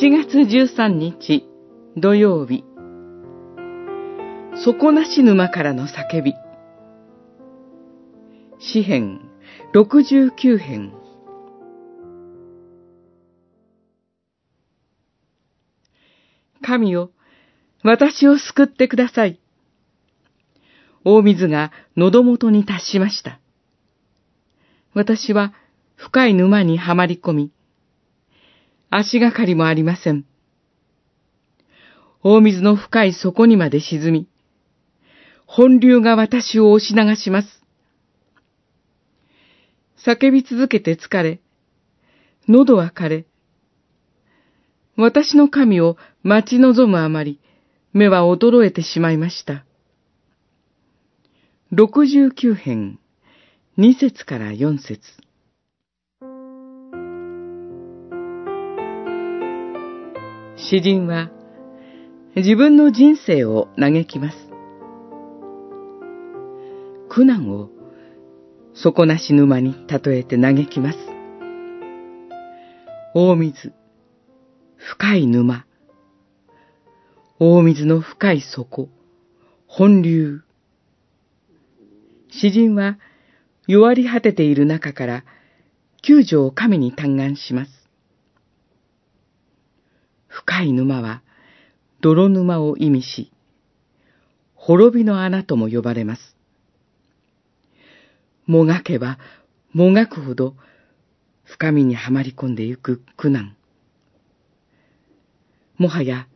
7月13日土曜日底なし沼からの叫び詩編69編神よ、私を救ってください。大水が喉元に達しました。私は深い沼にはまり込み、足がかりもありません。大水の深い底にまで沈み、本流が私を押し流します。叫び続けて疲れ、喉は枯れ、私の神を待ち望むあまり、目は衰えてしまいました。六十九編、二節から四節。詩人は自分の人生を嘆きます。苦難を底なし沼に例えて嘆きます。大水、深い沼、大水の深い底、本流。詩人は弱り果てている中から救助を神に嘆願します。深い沼は泥沼を意味し、滅びの穴とも呼ばれます。もがけばもがくほど深みにはまり込んでゆく苦難。もはや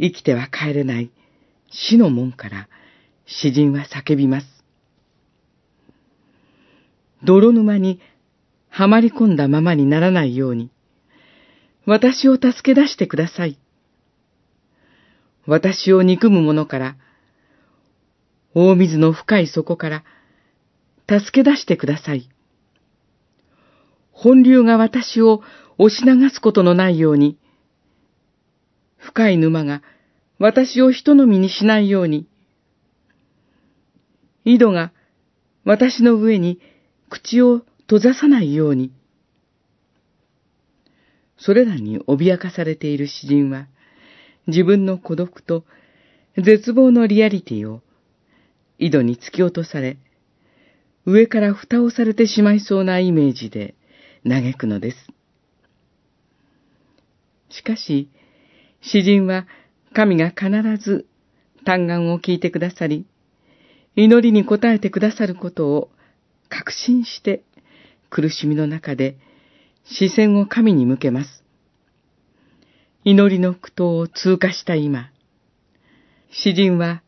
生きては帰れない死の門から詩人は叫びます。泥沼にはまり込んだままにならないように、私を助け出してください。私を憎む者から、大水の深い底から、助け出してください。本流が私を押し流すことのないように、深い沼が私を人のみにしないように、井戸が私の上に口を閉ざさないように、それらに脅かされている詩人は、自分の孤独と絶望のリアリティを井戸に突き落とされ、上から蓋をされてしまいそうなイメージで嘆くのです。しかし、詩人は神が必ず嘆願を聞いてくださり、祈りに応えてくださることを確信して苦しみの中で視線を神に向けます。祈りの苦闘を通過した今、詩人は、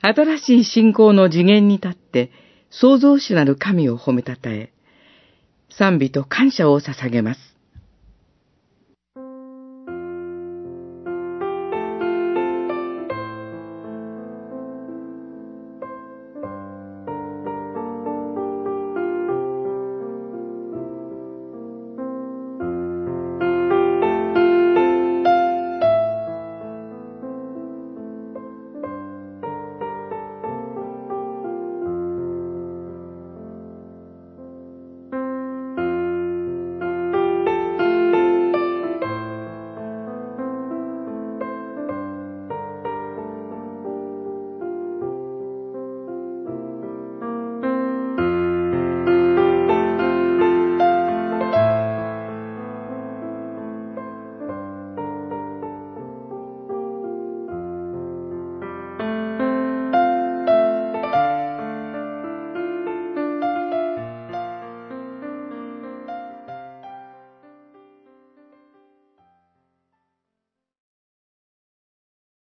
新しい信仰の次元に立って創造主なる神を褒めたたえ、賛美と感謝を捧げます。